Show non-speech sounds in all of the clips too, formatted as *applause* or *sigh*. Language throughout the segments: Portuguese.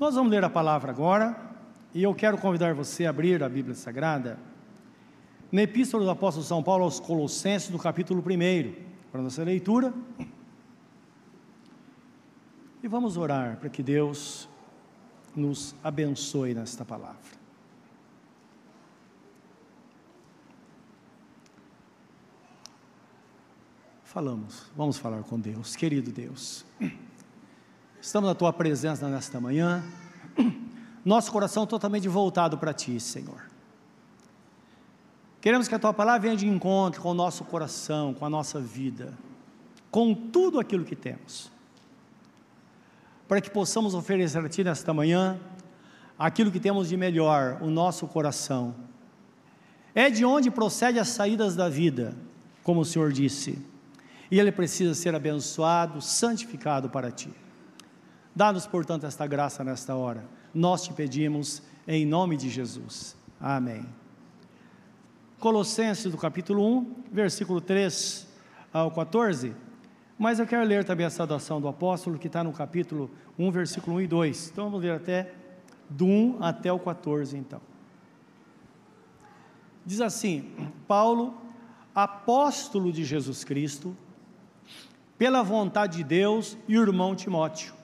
Nós vamos ler a palavra agora, e eu quero convidar você a abrir a Bíblia Sagrada na Epístola do Apóstolo São Paulo aos Colossenses, no capítulo 1, para nossa leitura. E vamos orar para que Deus nos abençoe nesta palavra. Falamos, vamos falar com Deus, querido Deus. Estamos na tua presença nesta manhã, *clears throat* nosso coração totalmente voltado para ti, Senhor. Queremos que a tua palavra venha de encontro com o nosso coração, com a nossa vida, com tudo aquilo que temos, para que possamos oferecer a ti nesta manhã aquilo que temos de melhor, o nosso coração. É de onde procede as saídas da vida, como o Senhor disse e ele precisa ser abençoado, santificado para ti. Dá-nos, portanto, esta graça nesta hora. Nós te pedimos em nome de Jesus. Amém. Colossenses do capítulo 1, versículo 3 ao 14. Mas eu quero ler também a saudação do apóstolo que está no capítulo 1, versículo 1 e 2. Então vamos ler até do 1 até o 14, então. Diz assim: Paulo, apóstolo de Jesus Cristo, pela vontade de Deus, e irmão Timóteo.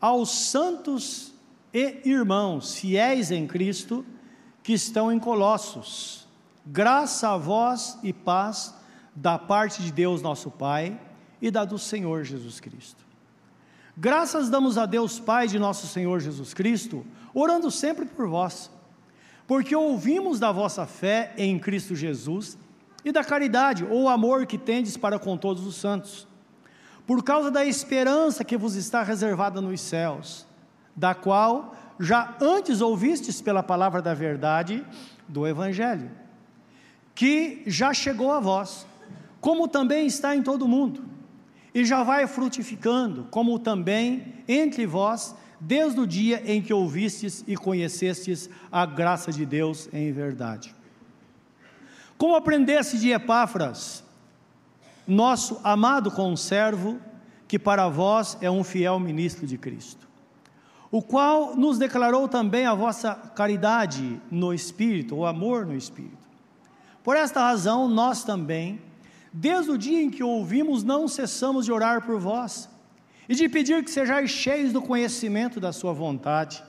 Aos santos e irmãos fiéis em Cristo que estão em Colossos, graça a vós e paz da parte de Deus nosso Pai e da do Senhor Jesus Cristo. Graças damos a Deus Pai de nosso Senhor Jesus Cristo, orando sempre por vós, porque ouvimos da vossa fé em Cristo Jesus e da caridade ou amor que tendes para com todos os santos por causa da esperança que vos está reservada nos céus, da qual já antes ouvistes pela palavra da verdade do Evangelho, que já chegou a vós, como também está em todo o mundo, e já vai frutificando, como também entre vós, desde o dia em que ouvistes e conhecestes a graça de Deus em verdade. Como aprendesse de Epáfras, nosso amado conservo, que para vós é um fiel ministro de Cristo, o qual nos declarou também a vossa caridade no Espírito, o amor no Espírito. Por esta razão, nós também, desde o dia em que ouvimos, não cessamos de orar por vós e de pedir que sejais cheios do conhecimento da Sua vontade,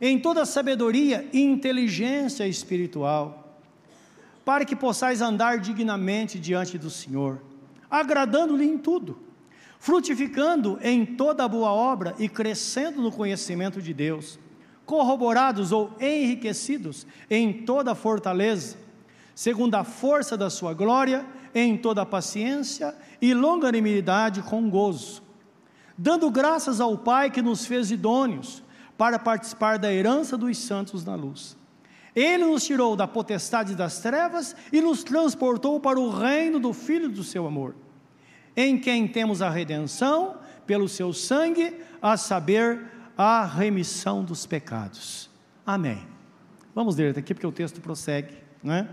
em toda sabedoria e inteligência espiritual para que possais andar dignamente diante do Senhor, agradando-lhe em tudo, frutificando em toda boa obra e crescendo no conhecimento de Deus, corroborados ou enriquecidos em toda fortaleza, segundo a força da sua glória, em toda paciência e longanimidade com gozo, dando graças ao Pai que nos fez idôneos para participar da herança dos santos na luz ele nos tirou da potestade das trevas e nos transportou para o reino do Filho do seu amor, em quem temos a redenção pelo seu sangue, a saber, a remissão dos pecados. Amém. Vamos ler aqui porque o texto prossegue, não é?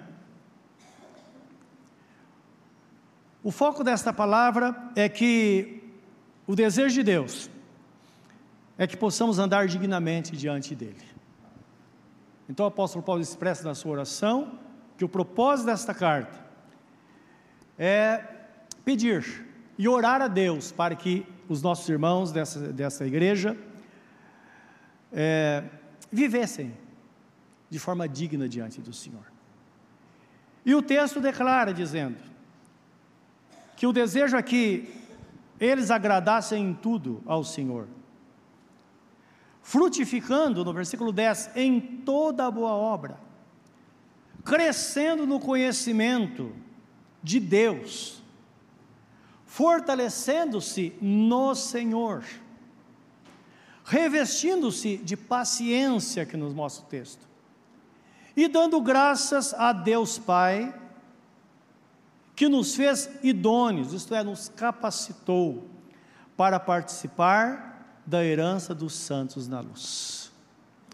O foco desta palavra é que o desejo de Deus é que possamos andar dignamente diante dele. Então o apóstolo Paulo expressa na sua oração que o propósito desta carta é pedir e orar a Deus para que os nossos irmãos dessa, dessa igreja é, vivessem de forma digna diante do Senhor. E o texto declara dizendo que o desejo é que eles agradassem em tudo ao Senhor frutificando, no versículo 10, em toda boa obra, crescendo no conhecimento de Deus, fortalecendo-se no Senhor, revestindo-se de paciência, que nos mostra o texto, e dando graças a Deus Pai, que nos fez idôneos, isto é, nos capacitou para participar da herança dos santos na luz.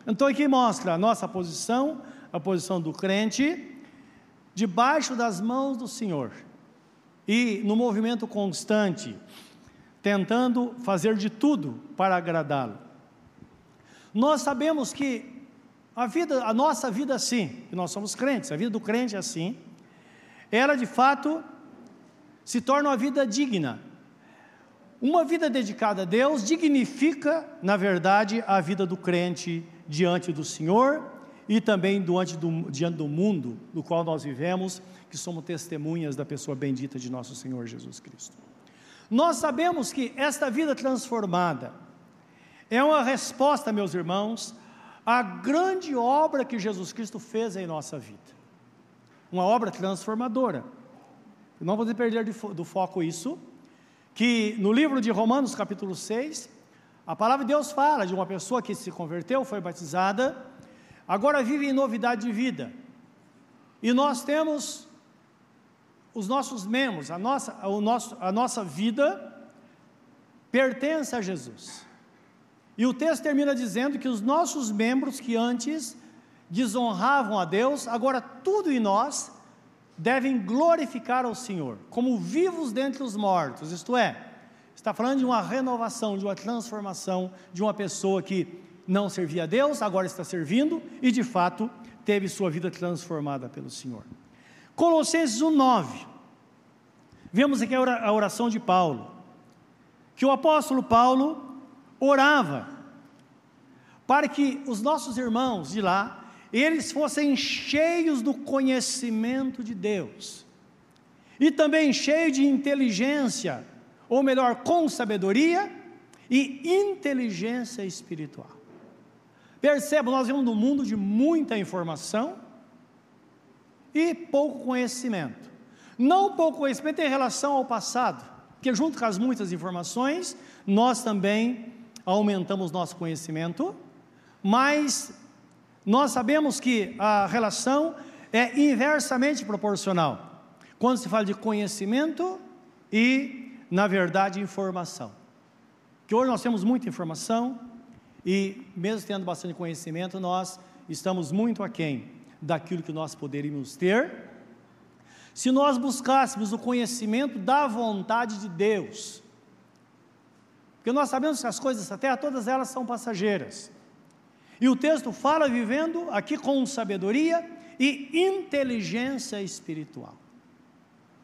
Então aqui mostra a nossa posição, a posição do crente, debaixo das mãos do Senhor e no movimento constante, tentando fazer de tudo para agradá-lo. Nós sabemos que a vida, a nossa vida assim, que nós somos crentes, a vida do crente é assim, ela de fato se torna uma vida digna. Uma vida dedicada a Deus dignifica, na verdade, a vida do crente diante do Senhor e também diante do, diante do mundo no qual nós vivemos, que somos testemunhas da pessoa bendita de nosso Senhor Jesus Cristo. Nós sabemos que esta vida transformada é uma resposta, meus irmãos, à grande obra que Jesus Cristo fez em nossa vida. Uma obra transformadora. Não vamos perder do foco isso, que no livro de Romanos, capítulo 6, a palavra de Deus fala de uma pessoa que se converteu, foi batizada, agora vive em novidade de vida. E nós temos os nossos membros, a nossa, o nosso, a nossa vida pertence a Jesus. E o texto termina dizendo que os nossos membros que antes desonravam a Deus, agora tudo em nós devem glorificar ao Senhor, como vivos dentre os mortos, isto é, está falando de uma renovação, de uma transformação de uma pessoa que não servia a Deus, agora está servindo e de fato teve sua vida transformada pelo Senhor. Colossenses 1,9. Vemos aqui a oração de Paulo, que o apóstolo Paulo orava para que os nossos irmãos de lá, eles fossem cheios do conhecimento de Deus, e também cheios de inteligência, ou melhor, com sabedoria e inteligência espiritual. Perceba, nós vivemos num mundo de muita informação, e pouco conhecimento. Não pouco conhecimento em relação ao passado, porque junto com as muitas informações, nós também aumentamos nosso conhecimento, mas nós sabemos que a relação é inversamente proporcional. Quando se fala de conhecimento e, na verdade, informação. Que hoje nós temos muita informação e, mesmo tendo bastante conhecimento, nós estamos muito aquém daquilo que nós poderíamos ter, se nós buscássemos o conhecimento da vontade de Deus. Porque nós sabemos que as coisas da terra, todas elas são passageiras. E o texto fala vivendo aqui com sabedoria e inteligência espiritual.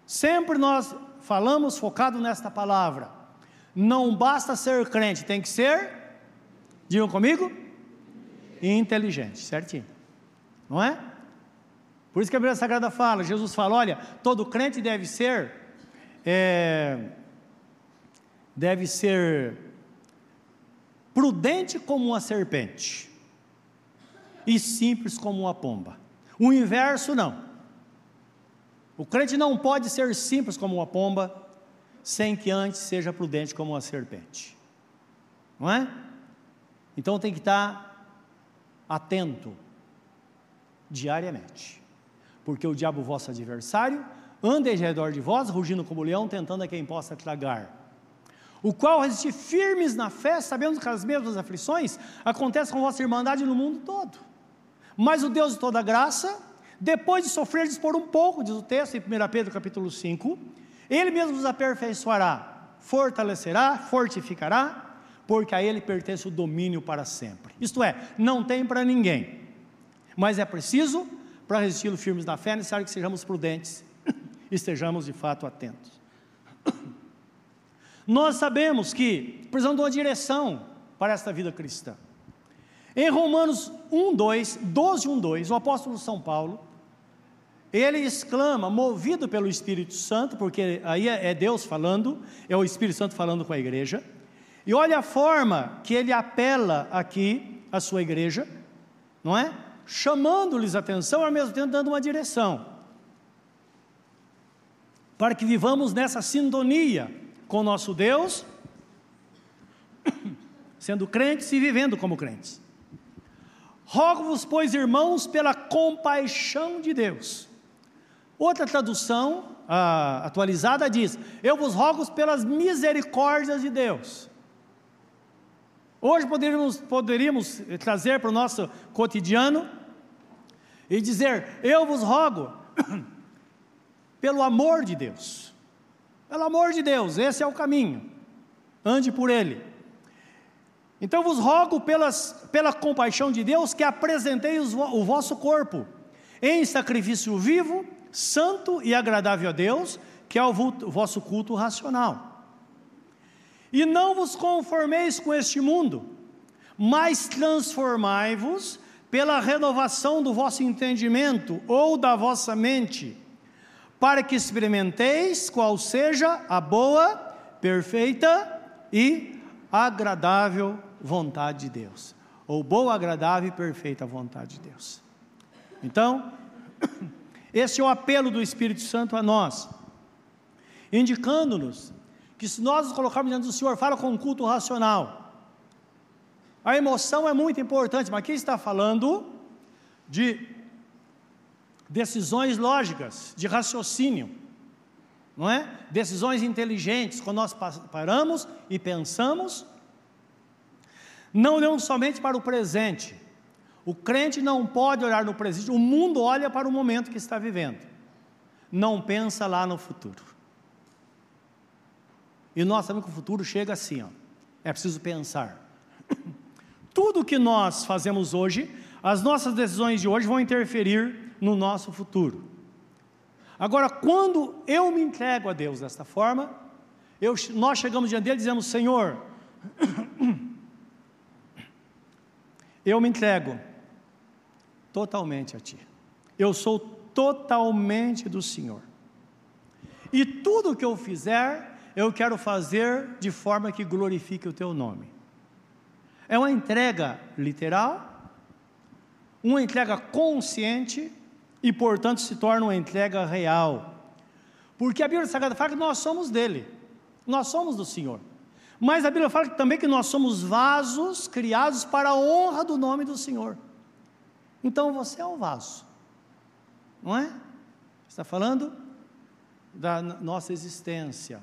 Sempre nós falamos focado nesta palavra. Não basta ser crente, tem que ser, digam comigo, inteligente, certinho não é? Por isso que a Bíblia Sagrada fala, Jesus fala, olha, todo crente deve ser, é, deve ser prudente como uma serpente e simples como uma pomba. O inverso não. O crente não pode ser simples como uma pomba sem que antes seja prudente como uma serpente. Não é? Então tem que estar atento diariamente. Porque o diabo, vosso adversário, anda em redor de vós, rugindo como leão, tentando a quem possa tragar. O qual resistir firmes na fé, sabendo que as mesmas aflições acontecem com vossa irmandade no mundo todo. Mas o Deus de toda graça, depois de sofrer por um pouco, diz o texto em 1 Pedro capítulo 5, Ele mesmo vos aperfeiçoará, fortalecerá, fortificará, porque a Ele pertence o domínio para sempre. Isto é, não tem para ninguém mas é preciso, para resistir firmes na fé, é necessário que sejamos prudentes *coughs* e estejamos de fato atentos. *coughs* Nós sabemos que precisamos de uma direção para esta vida cristã. Em Romanos 1, 2, 12, 1, 2, o apóstolo São Paulo, ele exclama, movido pelo Espírito Santo, porque aí é, é Deus falando, é o Espírito Santo falando com a igreja, e olha a forma que ele apela aqui à sua igreja, não é? chamando-lhes atenção, ao mesmo tempo dando uma direção, para que vivamos nessa sintonia com nosso Deus, *coughs* sendo crentes e vivendo como crentes. Rogo-vos, pois, irmãos, pela compaixão de Deus. Outra tradução atualizada diz: Eu vos rogo pelas misericórdias de Deus. Hoje poderíamos, poderíamos trazer para o nosso cotidiano e dizer: Eu vos rogo, *clears throat* pelo amor de Deus, pelo amor de Deus, esse é o caminho, ande por ele. Então vos rogo pelas, pela compaixão de Deus que apresenteis o vosso corpo em sacrifício vivo, santo e agradável a Deus, que é o vosso culto racional. E não vos conformeis com este mundo, mas transformai-vos pela renovação do vosso entendimento ou da vossa mente, para que experimenteis qual seja a boa, perfeita e agradável vontade de Deus, ou boa, agradável e perfeita vontade de Deus. Então, *coughs* esse é o apelo do Espírito Santo a nós, indicando-nos que se nós nos colocarmos diante do Senhor, fala com um culto racional. A emoção é muito importante, mas aqui está falando de decisões lógicas, de raciocínio, não é? Decisões inteligentes, quando nós paramos e pensamos, não olhamos somente para o presente. O crente não pode olhar no presente, o mundo olha para o momento que está vivendo, não pensa lá no futuro. E nós sabemos que o futuro chega assim, ó. é preciso pensar. *coughs* Tudo que nós fazemos hoje, as nossas decisões de hoje vão interferir no nosso futuro. Agora, quando eu me entrego a Deus desta forma, eu, nós chegamos diante dele e dizemos: Senhor, eu me entrego totalmente a Ti. Eu sou totalmente do Senhor. E tudo que eu fizer, eu quero fazer de forma que glorifique o teu nome. É uma entrega literal, uma entrega consciente e, portanto, se torna uma entrega real. Porque a Bíblia Sagrada fala que nós somos dele, nós somos do Senhor. Mas a Bíblia fala também que nós somos vasos criados para a honra do nome do Senhor. Então você é um vaso, não é? Está falando da nossa existência.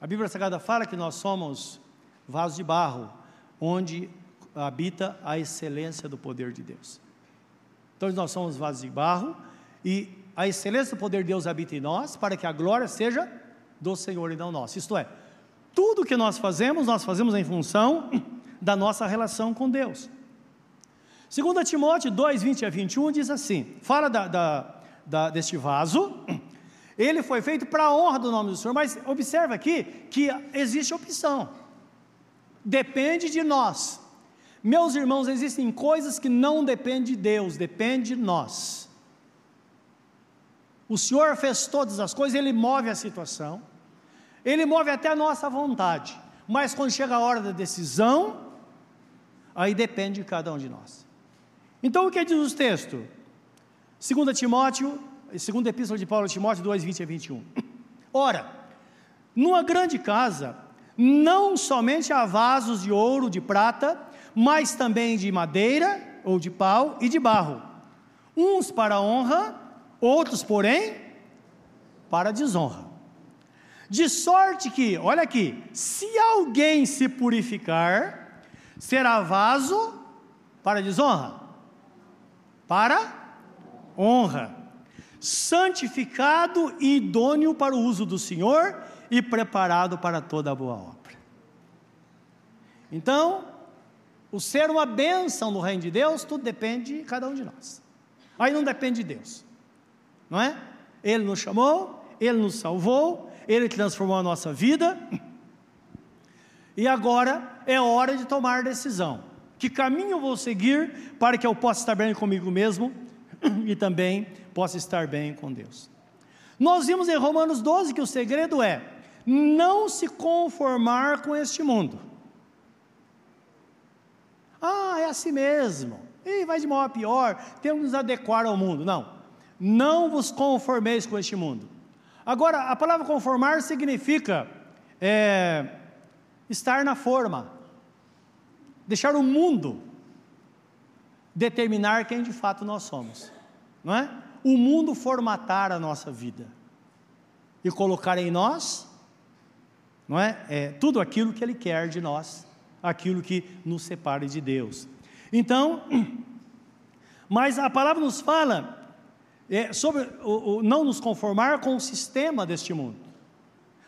A Bíblia Sagrada fala que nós somos vasos de barro, onde habita a excelência do poder de Deus. Então nós somos vasos de barro e a excelência do poder de Deus habita em nós para que a glória seja do Senhor e não nossa. Isto é, tudo que nós fazemos, nós fazemos em função da nossa relação com Deus. 2 Timóteo 2, 20 a 21 diz assim: fala da, da, da, deste vaso ele foi feito para a honra do nome do Senhor, mas observa aqui que existe opção. Depende de nós. Meus irmãos, existem coisas que não dependem de Deus, depende de nós. O Senhor fez todas as coisas, Ele move a situação, Ele move até a nossa vontade, mas quando chega a hora da decisão, aí depende de cada um de nós. Então o que diz o texto? 2 Timóteo segunda epístola de Paulo a Timóteo 2, 20 a 21. *clears throat* Ora, numa grande casa, não somente há vasos de ouro, de prata, mas também de madeira, ou de pau e de barro, uns para honra, outros, porém, para desonra. De sorte que, olha aqui, se alguém se purificar, será vaso para desonra, para honra santificado e idôneo para o uso do Senhor e preparado para toda boa obra. Então, o ser uma bênção no reino de Deus, tudo depende de cada um de nós. Aí não depende de Deus, não é? Ele nos chamou, Ele nos salvou, Ele transformou a nossa vida, e agora é hora de tomar decisão. Que caminho eu vou seguir para que eu possa estar bem comigo mesmo *clears throat* e também possa estar bem com Deus. Nós vimos em Romanos 12 que o segredo é não se conformar com este mundo. Ah, é assim mesmo. E vai de mal a pior, temos que nos adequar ao mundo. Não. Não vos conformeis com este mundo. Agora, a palavra conformar significa é, estar na forma, deixar o mundo determinar quem de fato nós somos, não é? o mundo formatar a nossa vida e colocar em nós, não é? é tudo aquilo que Ele quer de nós, aquilo que nos separe de Deus. Então, *clears throat* mas a palavra nos fala é, sobre o, o, não nos conformar com o sistema deste mundo,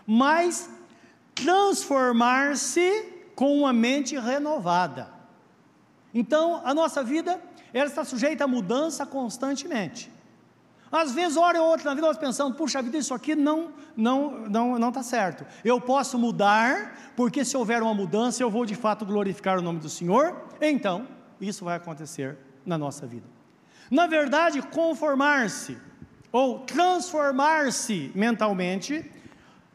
mas transformar-se com uma mente renovada. Então, a nossa vida, ela está sujeita a mudança constantemente. Às vezes, hora ou outra na vida, nós pensamos, puxa vida, isso aqui não não não não está certo. Eu posso mudar, porque se houver uma mudança, eu vou de fato glorificar o nome do Senhor. Então, isso vai acontecer na nossa vida. Na verdade, conformar-se ou transformar-se mentalmente,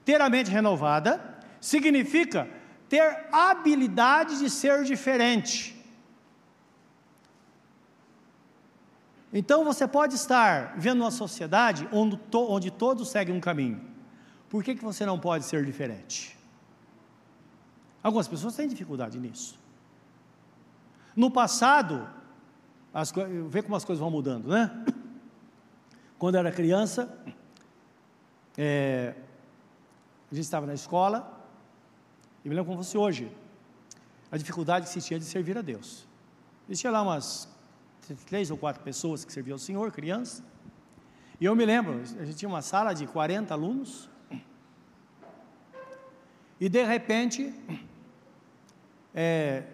ter a mente renovada, significa ter habilidade de ser diferente. Então você pode estar vendo uma sociedade onde, onde todos seguem um caminho. Por que, que você não pode ser diferente? Algumas pessoas têm dificuldade nisso. No passado, as, vê como as coisas vão mudando, né? Quando eu era criança, é, a gente estava na escola, e me lembro como fosse hoje, a dificuldade que se tinha de servir a Deus. Existia lá umas três ou quatro pessoas que serviam ao Senhor, crianças. E eu me lembro, a gente tinha uma sala de 40 alunos. E de repente, é,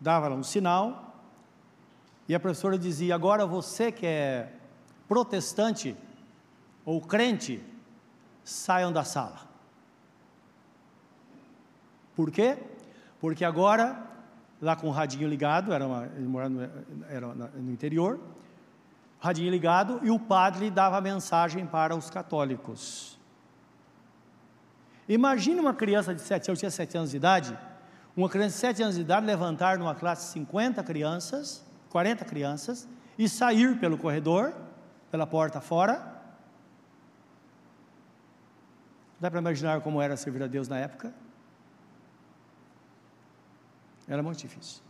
dava um sinal, e a professora dizia: Agora você que é protestante ou crente, saiam da sala. Por quê? Porque agora lá com o radinho ligado, era, uma, era no interior, radinho ligado, e o padre dava mensagem para os católicos. Imagine uma criança de 7 anos, eu tinha 7 anos de idade, uma criança de 7 anos de idade levantar numa classe de 50 crianças, 40 crianças, e sair pelo corredor, pela porta fora. Dá para imaginar como era servir a Deus na época? Era muito difícil.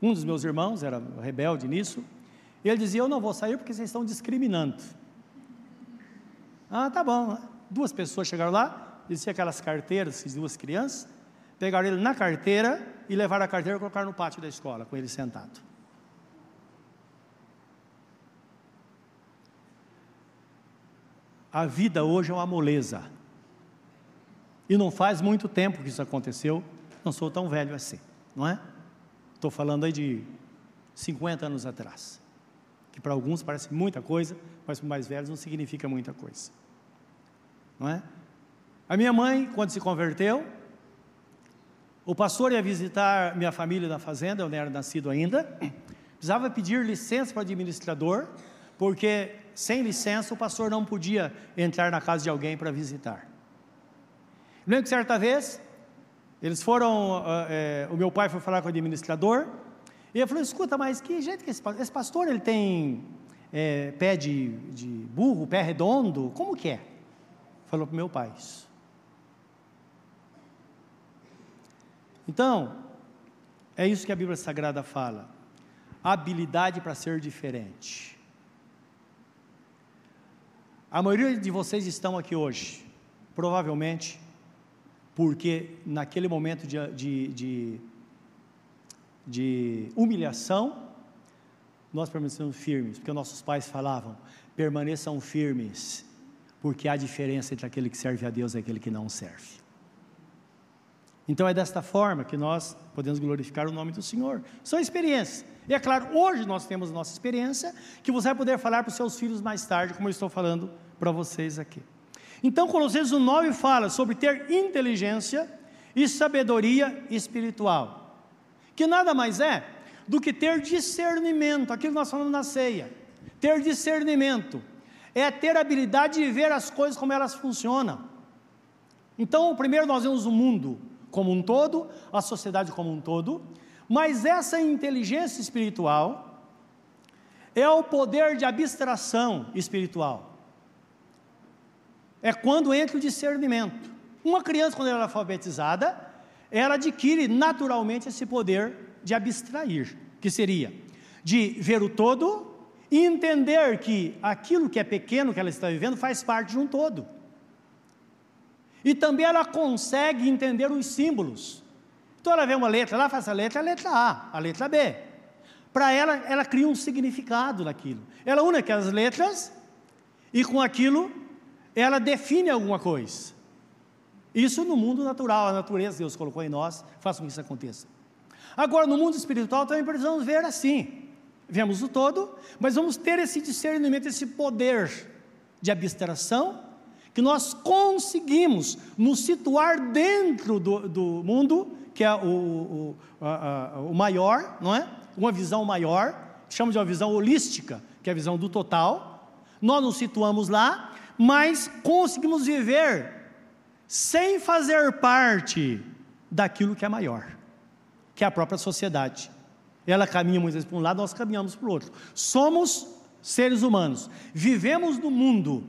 Um dos meus irmãos era rebelde nisso, e ele dizia: Eu não vou sair porque vocês estão discriminando. Ah, tá bom. Duas pessoas chegaram lá, existiam aquelas carteiras, duas crianças, pegaram ele na carteira e levaram a carteira e colocaram no pátio da escola, com ele sentado. A vida hoje é uma moleza. E não faz muito tempo que isso aconteceu não sou tão velho assim, não é? Estou falando aí de 50 anos atrás. Que para alguns parece muita coisa, mas para mais velhos não significa muita coisa. Não é? A minha mãe, quando se converteu, o pastor ia visitar minha família na fazenda, eu não era nascido ainda, precisava pedir licença para o administrador, porque sem licença o pastor não podia entrar na casa de alguém para visitar. Lembro que certa vez eles foram, é, o meu pai foi falar com o administrador, e ele falou, escuta, mas que jeito que esse, esse pastor, ele tem é, pé de, de burro, pé redondo, como que é? Falou para o meu pai isso. Então, é isso que a Bíblia Sagrada fala, habilidade para ser diferente. A maioria de vocês estão aqui hoje, provavelmente, porque naquele momento de, de, de, de humilhação, nós permanecemos firmes, porque nossos pais falavam: permaneçam firmes, porque há diferença entre aquele que serve a Deus e aquele que não serve. Então é desta forma que nós podemos glorificar o nome do Senhor. São experiências. E é claro, hoje nós temos nossa experiência, que você vai poder falar para os seus filhos mais tarde, como eu estou falando para vocês aqui. Então, Colossenses 9 fala sobre ter inteligência e sabedoria espiritual, que nada mais é do que ter discernimento, aquilo que nós falamos na ceia. Ter discernimento é ter habilidade de ver as coisas como elas funcionam. Então, primeiro nós vemos o mundo como um todo, a sociedade como um todo, mas essa inteligência espiritual é o poder de abstração espiritual é quando entra o discernimento. Uma criança, quando ela é alfabetizada, ela adquire naturalmente esse poder de abstrair, que seria de ver o todo e entender que aquilo que é pequeno que ela está vivendo faz parte de um todo. E também ela consegue entender os símbolos. Então ela vê uma letra lá, faz a letra, a letra A, a letra B. Para ela, ela cria um significado naquilo. Ela une aquelas letras e com aquilo ela define alguma coisa. Isso no mundo natural, a natureza Deus colocou em nós, faça com que isso aconteça. Agora, no mundo espiritual também precisamos ver assim. Vemos o todo, mas vamos ter esse discernimento, esse poder de abstração, que nós conseguimos nos situar dentro do, do mundo, que é o, o, a, a, o maior, não é? Uma visão maior, chama de uma visão holística, que é a visão do total. Nós nos situamos lá, mas conseguimos viver sem fazer parte daquilo que é maior, que é a própria sociedade. Ela caminha muitas vezes para um lado, nós caminhamos para o outro. Somos seres humanos, vivemos no mundo,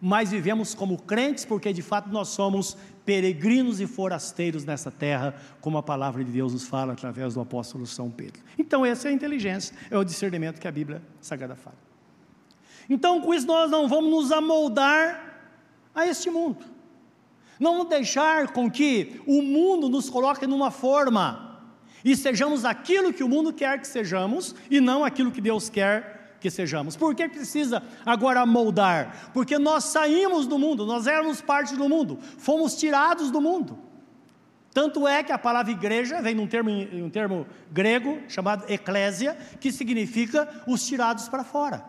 mas vivemos como crentes, porque de fato nós somos peregrinos e forasteiros nessa terra, como a palavra de Deus nos fala através do apóstolo São Pedro. Então, essa é a inteligência, é o discernimento que a Bíblia Sagrada fala. Então, com isso, nós não vamos nos amoldar a este mundo. Não deixar com que o mundo nos coloque numa forma e sejamos aquilo que o mundo quer que sejamos e não aquilo que Deus quer que sejamos. Por que precisa agora moldar? Porque nós saímos do mundo, nós éramos parte do mundo, fomos tirados do mundo. Tanto é que a palavra igreja vem num termo, um termo grego chamado eclésia, que significa os tirados para fora.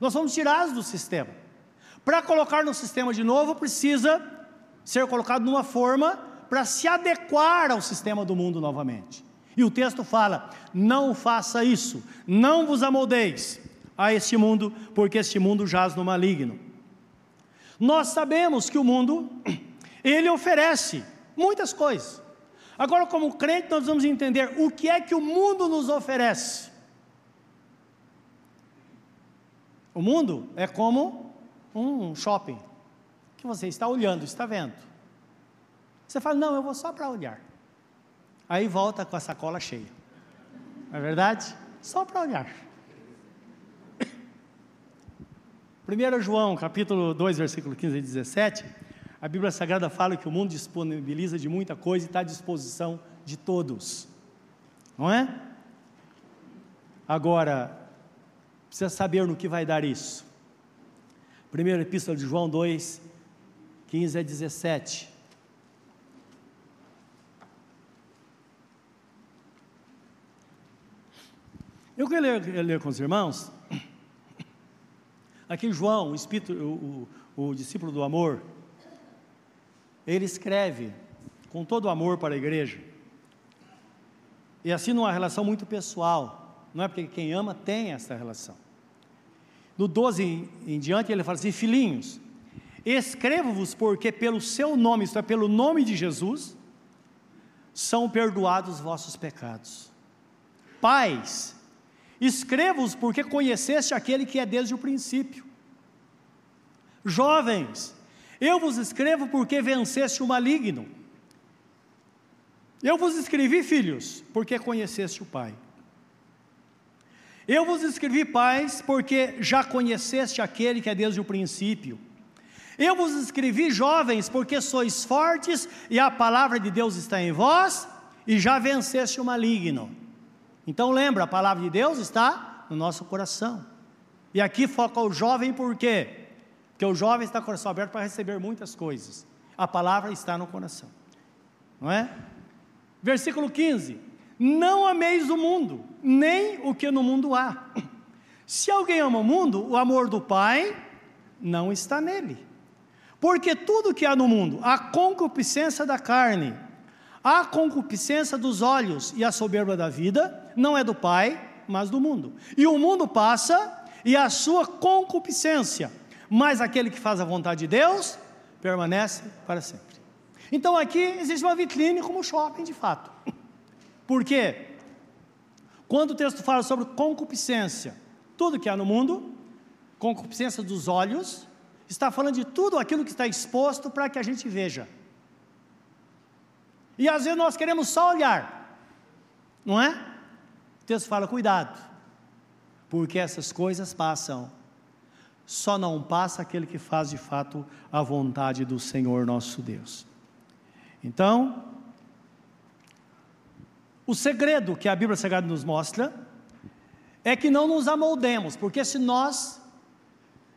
Nós fomos tirados do sistema. Para colocar no sistema de novo, precisa ser colocado numa forma para se adequar ao sistema do mundo novamente. E o texto fala: não faça isso, não vos amoldeis a este mundo, porque este mundo jaz no maligno. Nós sabemos que o mundo, *clears throat* ele oferece muitas coisas. Agora, como crente, nós vamos entender o que é que o mundo nos oferece. O mundo é como um shopping que você está olhando, está vendo. Você fala, não, eu vou só para olhar. Aí volta com a sacola cheia. Não é verdade? Só para olhar. 1 João, capítulo 2, versículo 15 e 17, a Bíblia Sagrada fala que o mundo disponibiliza de muita coisa e está à disposição de todos. Não é? Agora, precisa saber no que vai dar isso. Primeira epístola de João 2, 15 a 17. Eu quero ler, ler com os irmãos. Aqui João, o, espírito, o, o, o discípulo do amor, ele escreve com todo o amor para a igreja. E assim numa relação muito pessoal. Não é porque quem ama tem essa relação. No 12 em, em diante ele fala assim: Filhinhos, Escrevo-vos porque pelo seu nome, isto é, pelo nome de Jesus, são perdoados os vossos pecados. Pais, escrevo-vos porque conheceste aquele que é desde o princípio. Jovens, eu vos escrevo porque venceste o maligno. Eu vos escrevi, filhos, porque conheceste o Pai. Eu vos escrevi, pais, porque já conheceste aquele que é desde o princípio. Eu vos escrevi, jovens, porque sois fortes e a palavra de Deus está em vós e já venceste o maligno. Então lembra, a palavra de Deus está no nosso coração. E aqui foca o jovem por quê? Porque o jovem está com o coração aberto para receber muitas coisas. A palavra está no coração. Não é? Versículo 15: Não ameis o mundo, nem o que no mundo há. Se alguém ama o mundo, o amor do Pai não está nele. Porque tudo que há no mundo, a concupiscência da carne, a concupiscência dos olhos e a soberba da vida, não é do Pai, mas do mundo. E o mundo passa e a sua concupiscência, mas aquele que faz a vontade de Deus permanece para sempre. Então aqui existe uma vitrine como shopping de fato. *laughs* Por quê? Quando o texto fala sobre concupiscência, tudo que há no mundo, concupiscência dos olhos, está falando de tudo aquilo que está exposto para que a gente veja. E às vezes nós queremos só olhar, não é? O texto fala: cuidado, porque essas coisas passam, só não passa aquele que faz de fato a vontade do Senhor nosso Deus. Então, o segredo que a Bíblia Sagrada nos mostra é que não nos amoldemos, porque se nós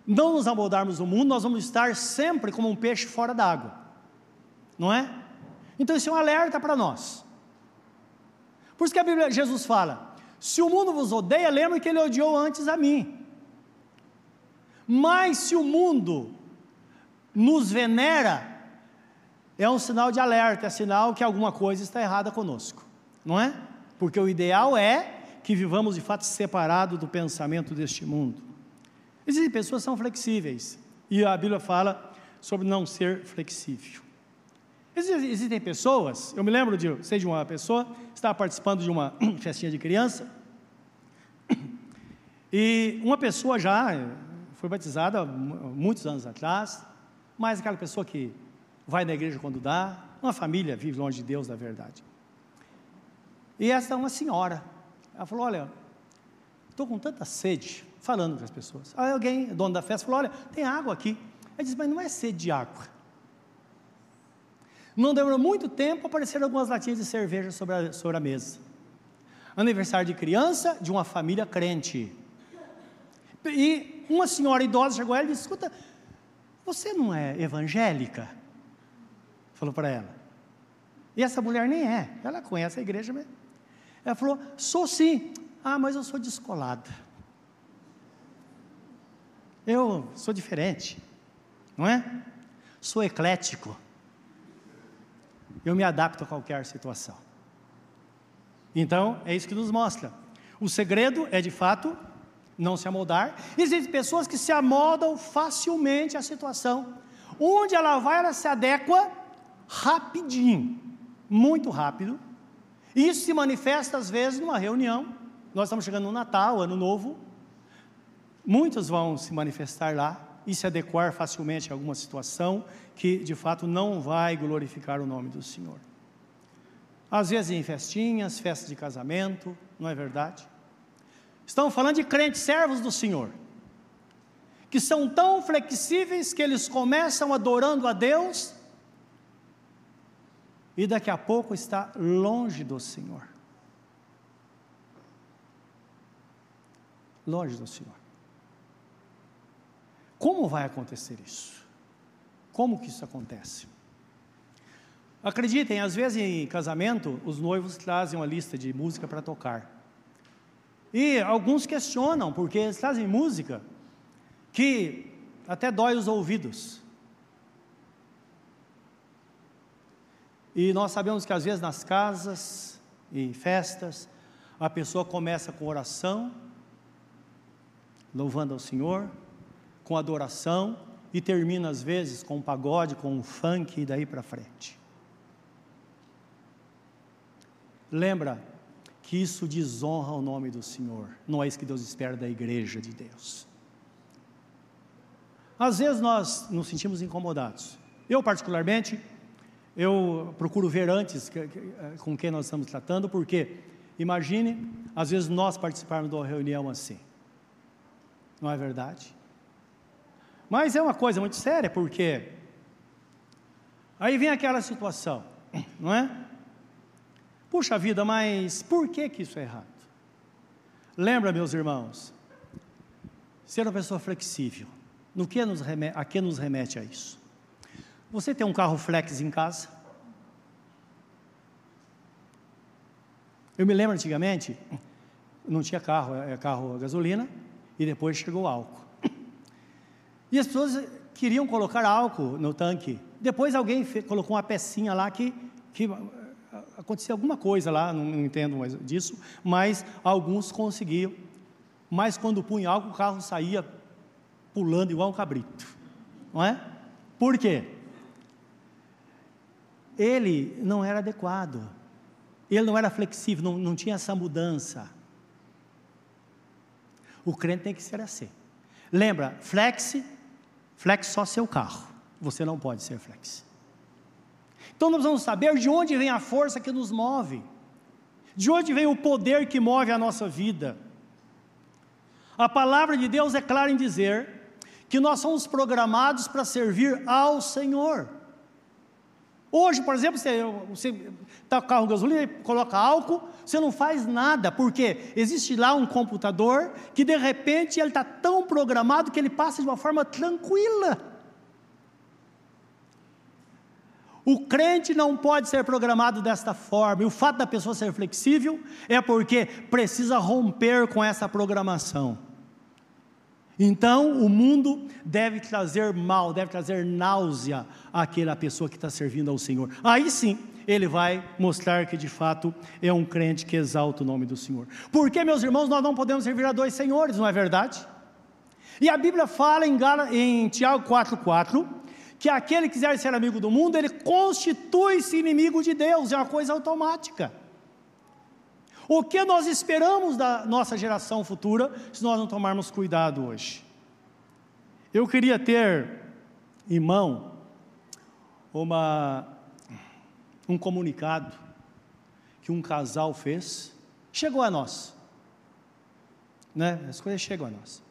não nos amoldarmos o mundo, nós vamos estar sempre como um peixe fora d'água. não é? Então isso é um alerta para nós. Por isso que a Bíblia, Jesus fala: se o mundo vos odeia, lembre que ele odiou antes a mim. Mas se o mundo nos venera, é um sinal de alerta, é sinal que alguma coisa está errada conosco, não é? Porque o ideal é que vivamos de fato separados do pensamento deste mundo. Existem pessoas que são flexíveis, e a Bíblia fala sobre não ser flexível. Existem pessoas, eu me lembro de, sei de uma pessoa, estava participando de uma *clears throat* festinha de criança, e uma pessoa já foi batizada muitos anos atrás, mas aquela pessoa que vai na igreja quando dá, uma família vive longe de Deus, da verdade. E essa é uma senhora, ela falou: Olha, estou com tanta sede, falando com as pessoas. Aí alguém, dono da festa, falou: Olha, tem água aqui. Ele disse: Mas não é sede de água. Não demorou muito tempo, apareceram algumas latinhas de cerveja sobre a, sobre a mesa. Aniversário de criança de uma família crente. E uma senhora idosa chegou a ela e disse: Escuta, você não é evangélica? Falou para ela. E essa mulher nem é, ela conhece a igreja mesmo. Ela falou: Sou sim. Ah, mas eu sou descolada. Eu sou diferente, não é? Sou eclético. Eu me adapto a qualquer situação. Então, é isso que nos mostra. O segredo é, de fato, não se amoldar. Existem pessoas que se amoldam facilmente à situação. Onde ela vai, ela se adequa rapidinho, muito rápido. Isso se manifesta às vezes numa reunião. Nós estamos chegando no Natal, Ano Novo. Muitos vão se manifestar lá e se adequar facilmente a alguma situação que de fato não vai glorificar o nome do Senhor. Às vezes em festinhas, festas de casamento, não é verdade? Estamos falando de crentes servos do Senhor, que são tão flexíveis que eles começam adorando a Deus e daqui a pouco está longe do Senhor. Longe do Senhor. Como vai acontecer isso? Como que isso acontece? Acreditem, às vezes em casamento, os noivos trazem uma lista de música para tocar. E alguns questionam, porque eles trazem música que até dói os ouvidos. E nós sabemos que às vezes nas casas e festas, a pessoa começa com oração, louvando ao Senhor, com adoração, e termina às vezes com um pagode, com um funk e daí para frente. Lembra, que isso desonra o nome do Senhor. Não é isso que Deus espera da igreja de Deus. Às vezes nós nos sentimos incomodados. Eu, particularmente, eu procuro ver antes com quem nós estamos tratando, porque imagine, às vezes nós participarmos de uma reunião assim. Não é verdade? Mas é uma coisa muito séria, porque aí vem aquela situação, não é? Puxa vida, mas por que, que isso é errado? Lembra, meus irmãos, ser uma pessoa flexível, no que nos remete, a que nos remete a isso? Você tem um carro flex em casa? Eu me lembro antigamente, não tinha carro, é carro a gasolina, e depois chegou o álcool. E as pessoas queriam colocar álcool no tanque. Depois alguém colocou uma pecinha lá que, que acontecia alguma coisa lá, não, entendo mais disso, mas alguns conseguiam. Mas quando punha álcool, o carro saía pulando igual um cabrito. Não é? Por quê? Ele não era adequado. Ele não era flexível, não, não tinha essa mudança. O crente tem que ser assim. Lembra, flex, flex só seu carro. Você não pode ser flex. Então nós vamos saber de onde vem a força que nos move, de onde vem o poder que move a nossa vida. A palavra de Deus é clara em dizer que nós somos programados para servir ao Senhor. Hoje, por exemplo, você está com carro gasolina, coloca álcool, você não faz nada, porque existe lá um computador que de repente ele está tão programado que ele passa de uma forma tranquila. O crente não pode ser programado desta forma, e o fato da pessoa ser flexível é porque precisa romper com essa programação. Então, o mundo deve trazer mal, deve trazer náusea àquela pessoa que está servindo ao Senhor. Aí sim, ele vai mostrar que de fato é um crente que exalta o nome do Senhor. Porque, meus irmãos, nós não podemos servir a dois senhores, não é verdade? E a Bíblia fala em, em Tiago 4,4 que aquele que quiser ser amigo do mundo, ele constitui-se inimigo de Deus, é uma coisa automática. O que nós esperamos da nossa geração futura se nós não tomarmos cuidado hoje? Eu queria ter em mão uma, um comunicado que um casal fez, chegou a nós. Né? As coisas chegam a nós.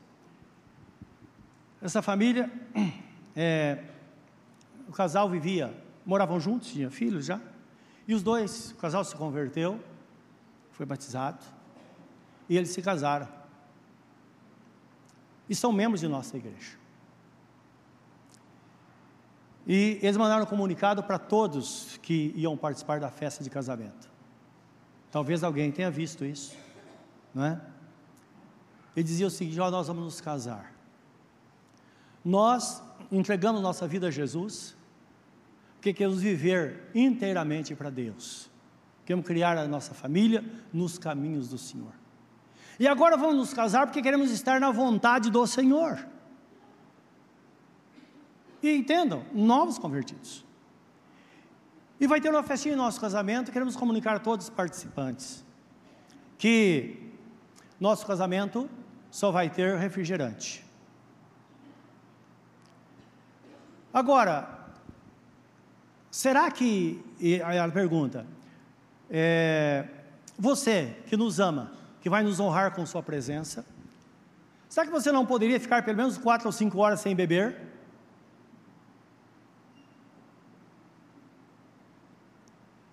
Essa família, *clears throat* é, o casal vivia, moravam juntos, tinha filhos já, e os dois, o casal se converteu, foi batizado, e eles se casaram. E são membros de nossa igreja. E eles mandaram um comunicado para todos que iam participar da festa de casamento. Talvez alguém tenha visto isso, não é? Ele dizia o seguinte: oh, nós vamos nos casar. Nós entregamos nossa vida a Jesus, porque queremos viver inteiramente para Deus. Queremos criar a nossa família nos caminhos do Senhor. E agora vamos nos casar porque queremos estar na vontade do Senhor. E entendam, novos convertidos. E vai ter uma festinha em nosso casamento, queremos comunicar a todos os participantes que nosso casamento só vai ter refrigerante. Agora, será que, ela pergunta, é, você que nos ama, que vai nos honrar com Sua presença, será que você não poderia ficar pelo menos quatro ou cinco horas sem beber?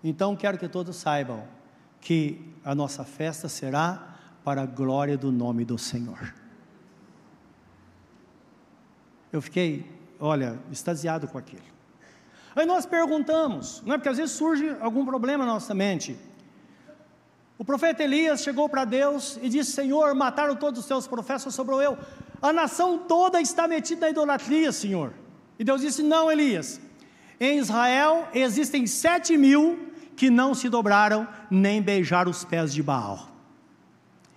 Então quero que todos saibam que a nossa festa será para a glória do nome do Senhor. Eu fiquei, olha, extasiado com aquilo. Aí nós perguntamos, não é porque às vezes surge algum problema na nossa mente. O profeta Elias chegou para Deus e disse: Senhor, mataram todos os teus profetas, sobrou eu. A nação toda está metida na idolatria, Senhor. E Deus disse: Não, Elias. Em Israel existem sete mil que não se dobraram nem beijaram os pés de Baal.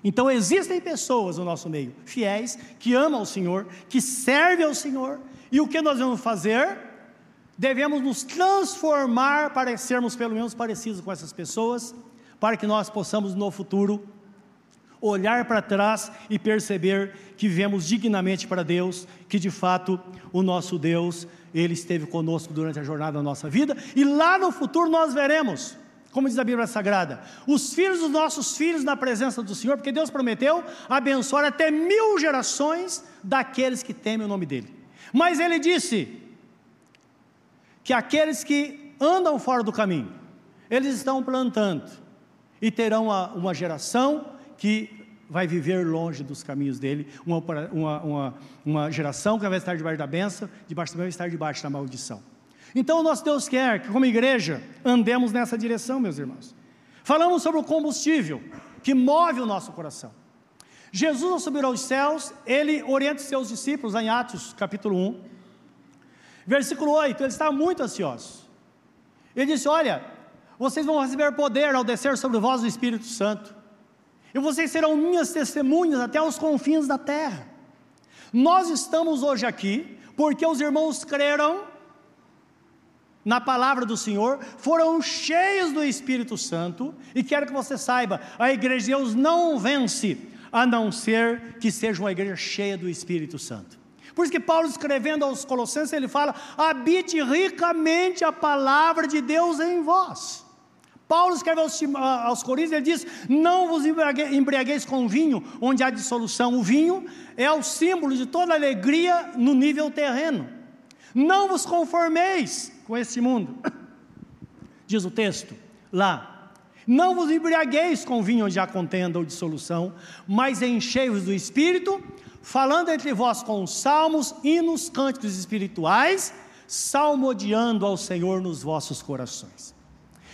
Então existem pessoas no nosso meio, fiéis, que amam o Senhor, que servem ao Senhor, e o que nós vamos fazer? Devemos nos transformar para sermos pelo menos parecidos com essas pessoas, para que nós possamos no futuro olhar para trás e perceber que vivemos dignamente para Deus, que de fato o nosso Deus, Ele esteve conosco durante a jornada da nossa vida, e lá no futuro nós veremos, como diz a Bíblia Sagrada, os filhos dos nossos filhos na presença do Senhor, porque Deus prometeu abençoar até mil gerações daqueles que temem o nome dEle. Mas Ele disse: que aqueles que andam fora do caminho, eles estão plantando e terão uma, uma geração que vai viver longe dos caminhos dele, uma, uma, uma, uma geração que vai estar debaixo da benção, debaixo vai estar debaixo da maldição. Então o nosso Deus quer que, como igreja, andemos nessa direção, meus irmãos. Falamos sobre o combustível que move o nosso coração. Jesus, ao subir aos céus, ele orienta os seus discípulos, em Atos capítulo 1, Versículo 8, ele estava muito ansioso. Ele disse: Olha, vocês vão receber poder ao descer sobre vós o Espírito Santo, e vocês serão minhas testemunhas até os confins da terra. Nós estamos hoje aqui porque os irmãos creram na palavra do Senhor, foram cheios do Espírito Santo, e quero que você saiba: a igreja de Deus não vence, a não ser que seja uma igreja cheia do Espírito Santo. Por isso que Paulo escrevendo aos Colossenses, ele fala: habite ricamente a palavra de Deus em vós. Paulo escreve aos, aos Coríntios, ele diz: Não vos embriagueis com vinho, onde há dissolução. O vinho é o símbolo de toda alegria no nível terreno. Não vos conformeis com esse mundo, *coughs* diz o texto lá. Não vos embriagueis com vinho onde há contenda ou dissolução, mas enchei-vos do espírito falando entre vós com salmos, hinos, cânticos espirituais, salmodiando ao Senhor nos vossos corações.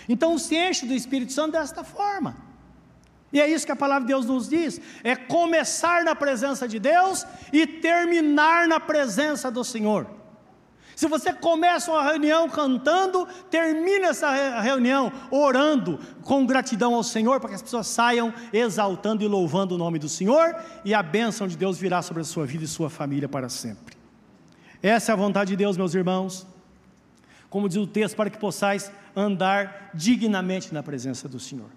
Então se enche do Espírito Santo desta forma. E é isso que a palavra de Deus nos diz: é começar na presença de Deus e terminar na presença do Senhor. Se você começa uma reunião cantando, termina essa reunião orando com gratidão ao Senhor, para que as pessoas saiam exaltando e louvando o nome do Senhor, e a bênção de Deus virá sobre a sua vida e sua família para sempre. Essa é a vontade de Deus, meus irmãos. Como diz o texto, para que possais andar dignamente na presença do Senhor.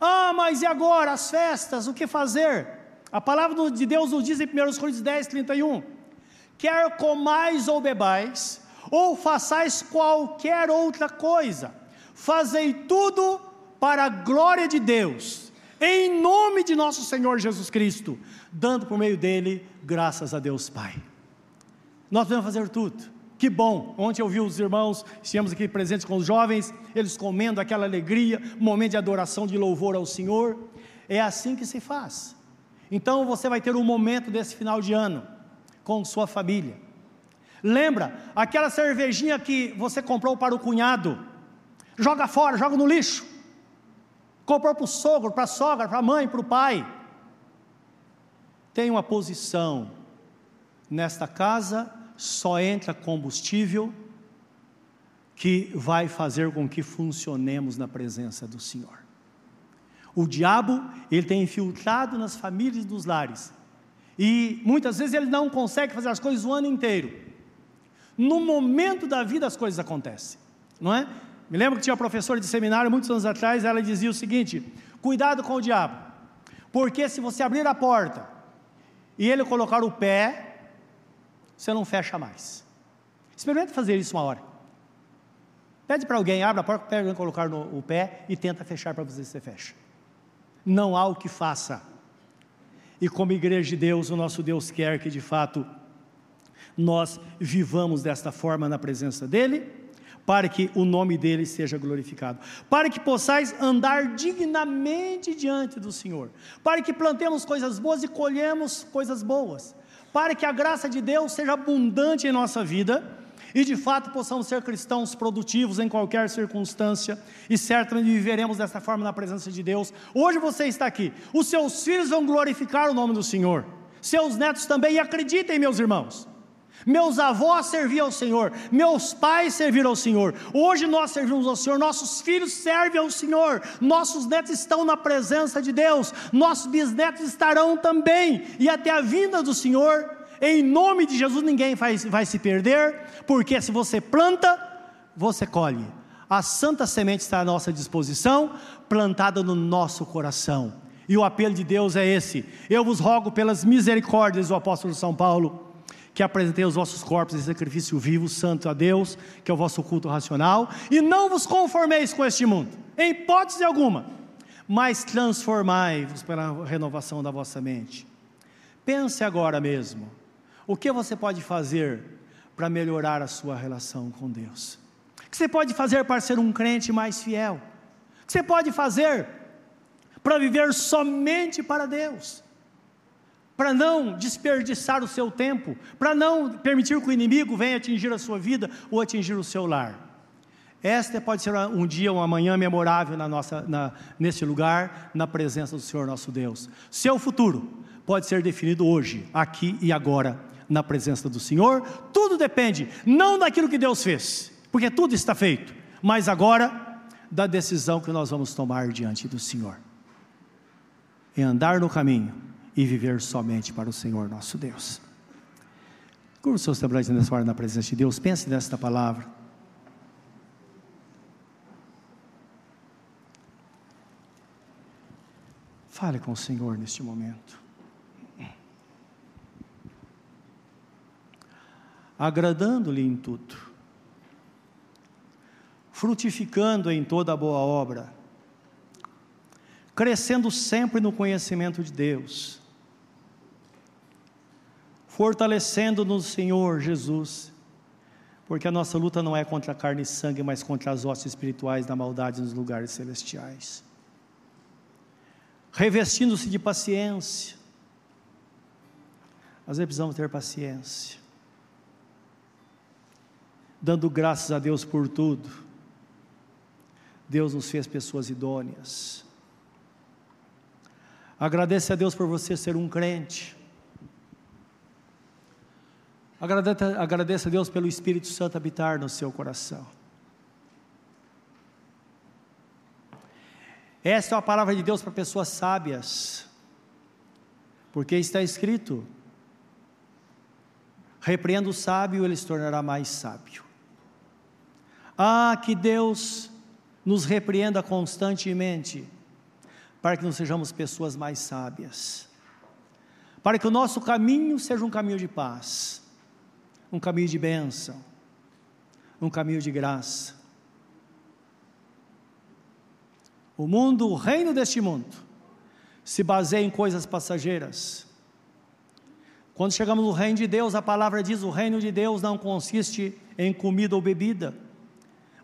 Ah, mas e agora as festas, o que fazer? A palavra de Deus nos diz em 1 Coríntios 10, 31 quer comais ou bebais, ou façais qualquer outra coisa, fazei tudo para a glória de Deus, em nome de nosso Senhor Jesus Cristo, dando por meio dele graças a Deus Pai. Nós podemos fazer tudo. Que bom! Ontem eu vi os irmãos, estivemos aqui presentes com os jovens, eles comendo aquela alegria, momento de adoração, de louvor ao Senhor. É assim que se faz. Então você vai ter um momento desse final de ano com sua família. Lembra aquela cervejinha que você comprou para o cunhado? Joga fora, joga no lixo. Comprou para o sogro, para a sogra, para a mãe, para o pai. Tem uma posição. Nesta casa só entra combustível que vai fazer com que funcionemos na presença do Senhor. O diabo, ele tem infiltrado nas famílias dos lares e muitas vezes ele não consegue fazer as coisas o ano inteiro. No momento da vida as coisas acontecem, não é? Me lembro que tinha uma professora de seminário muitos anos atrás, ela dizia o seguinte: cuidado com o diabo, porque se você abrir a porta e ele colocar o pé, você não fecha mais. Experimente fazer isso uma hora. Pede para alguém, abre a porta, pega alguém colocar no, o pé e tenta fechar para você, você fecha. Não há o que faça e como igreja de Deus, o nosso Deus quer que de fato nós vivamos desta forma na presença dEle, para que o nome dEle seja glorificado, para que possais andar dignamente diante do Senhor, para que plantemos coisas boas e colhemos coisas boas, para que a graça de Deus seja abundante em nossa vida e de fato possamos ser cristãos produtivos em qualquer circunstância e certamente viveremos dessa forma na presença de Deus. Hoje você está aqui, os seus filhos vão glorificar o nome do Senhor, seus netos também, e acreditem, meus irmãos. Meus avós serviam ao Senhor, meus pais serviram ao Senhor. Hoje nós servimos ao Senhor, nossos filhos servem ao Senhor, nossos netos estão na presença de Deus, nossos bisnetos estarão também, e até a vinda do Senhor em nome de Jesus, ninguém vai, vai se perder, porque se você planta, você colhe. A santa semente está à nossa disposição, plantada no nosso coração. E o apelo de Deus é esse: Eu vos rogo pelas misericórdias do apóstolo São Paulo, que apresentei os vossos corpos em sacrifício vivo, santo a Deus, que é o vosso culto racional, e não vos conformeis com este mundo, em hipótese alguma, mas transformai-vos pela renovação da vossa mente. Pense agora mesmo o que você pode fazer para melhorar a sua relação com Deus? O que você pode fazer para ser um crente mais fiel? O que você pode fazer para viver somente para Deus? Para não desperdiçar o seu tempo, para não permitir que o inimigo venha atingir a sua vida ou atingir o seu lar. Esta pode ser um dia, uma manhã memorável na nossa, na, lugar, na presença do Senhor nosso Deus. Seu futuro pode ser definido hoje, aqui e agora na presença do Senhor. Tudo depende não daquilo que Deus fez, porque tudo está feito, mas agora da decisão que nós vamos tomar diante do Senhor. Em andar no caminho e viver somente para o Senhor nosso Deus. Curva seus semblantes nessa hora na presença de Deus, pense nesta palavra. Fale com o Senhor neste momento. Agradando-lhe em tudo, frutificando em toda boa obra, crescendo sempre no conhecimento de Deus, fortalecendo no Senhor Jesus, porque a nossa luta não é contra carne e sangue, mas contra as hostes espirituais da maldade nos lugares celestiais. Revestindo-se de paciência, vezes precisamos ter paciência dando graças a Deus por tudo. Deus nos fez pessoas idôneas. Agradece a Deus por você ser um crente. Agradeça, agradeça a Deus pelo Espírito Santo habitar no seu coração. Esta é a palavra de Deus para pessoas sábias, porque está escrito: repreenda o sábio, ele se tornará mais sábio. Ah, que Deus nos repreenda constantemente, para que nós sejamos pessoas mais sábias, para que o nosso caminho seja um caminho de paz, um caminho de bênção, um caminho de graça. O mundo, o reino deste mundo, se baseia em coisas passageiras. Quando chegamos no reino de Deus, a palavra diz: o reino de Deus não consiste em comida ou bebida,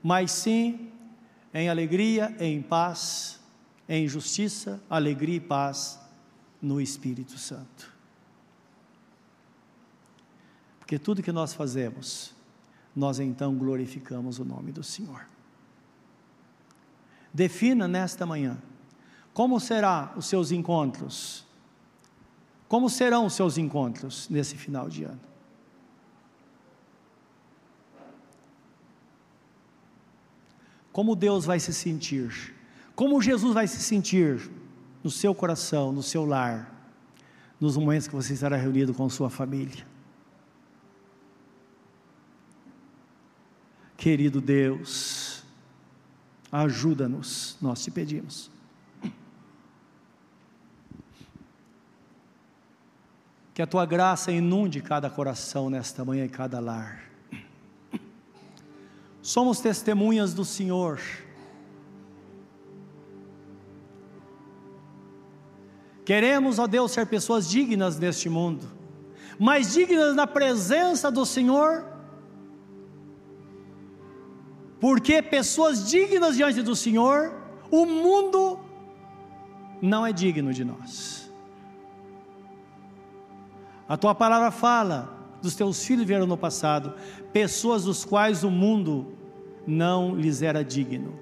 mas sim em alegria, em paz, em justiça, alegria e paz no Espírito Santo. Porque tudo que nós fazemos, nós então glorificamos o nome do Senhor. Defina nesta manhã como serão os seus encontros. Como serão os seus encontros nesse final de ano? Como Deus vai se sentir? Como Jesus vai se sentir no seu coração, no seu lar, nos momentos que você estará reunido com sua família? Querido Deus, ajuda-nos, nós te pedimos. Que a tua graça inunde cada coração nesta manhã e cada lar. Somos testemunhas do Senhor. Queremos, ó Deus, ser pessoas dignas neste mundo, mas dignas na presença do Senhor porque pessoas dignas diante do Senhor, o mundo não é digno de nós. A tua palavra fala dos teus filhos vieram no passado, pessoas dos quais o mundo não lhes era digno.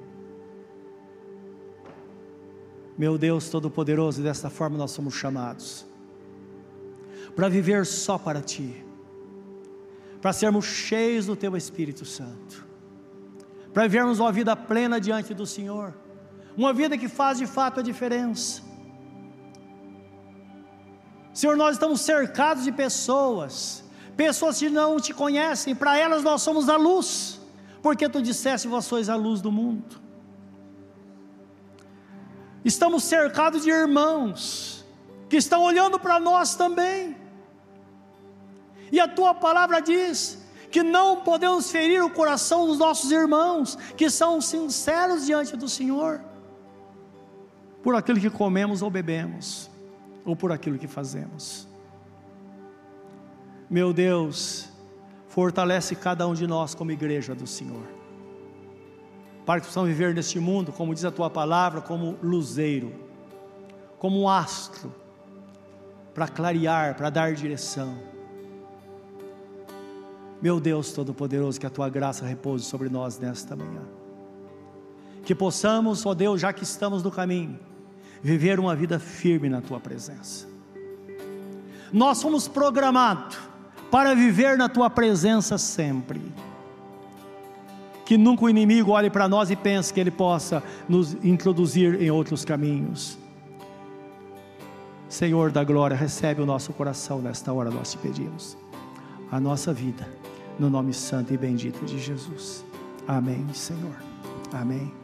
Meu Deus Todo-Poderoso, desta forma nós somos chamados para viver só para Ti, para sermos cheios do Teu Espírito Santo para vivermos uma vida plena diante do Senhor, uma vida que faz de fato a diferença. Senhor, nós estamos cercados de pessoas, pessoas que não te conhecem, para elas nós somos a luz, porque tu disseste, vós sois a luz do mundo. Estamos cercados de irmãos que estão olhando para nós também, e a tua palavra diz que não podemos ferir o coração dos nossos irmãos, que são sinceros diante do Senhor, por aquilo que comemos ou bebemos, ou por aquilo que fazemos. Meu Deus, fortalece cada um de nós como igreja do Senhor, para que possamos viver neste mundo, como diz a tua palavra, como luzeiro, como um astro, para clarear, para dar direção meu Deus Todo-Poderoso, que a tua graça repouse sobre nós nesta manhã. Que possamos, ó Deus, já que estamos no caminho, viver uma vida firme na tua presença. Nós fomos programados para viver na tua presença sempre. Que nunca o inimigo olhe para nós e pense que ele possa nos introduzir em outros caminhos. Senhor da glória, recebe o nosso coração nesta hora, nós te pedimos. A nossa vida no nome santo e bendito de Jesus. Amém, Senhor. Amém.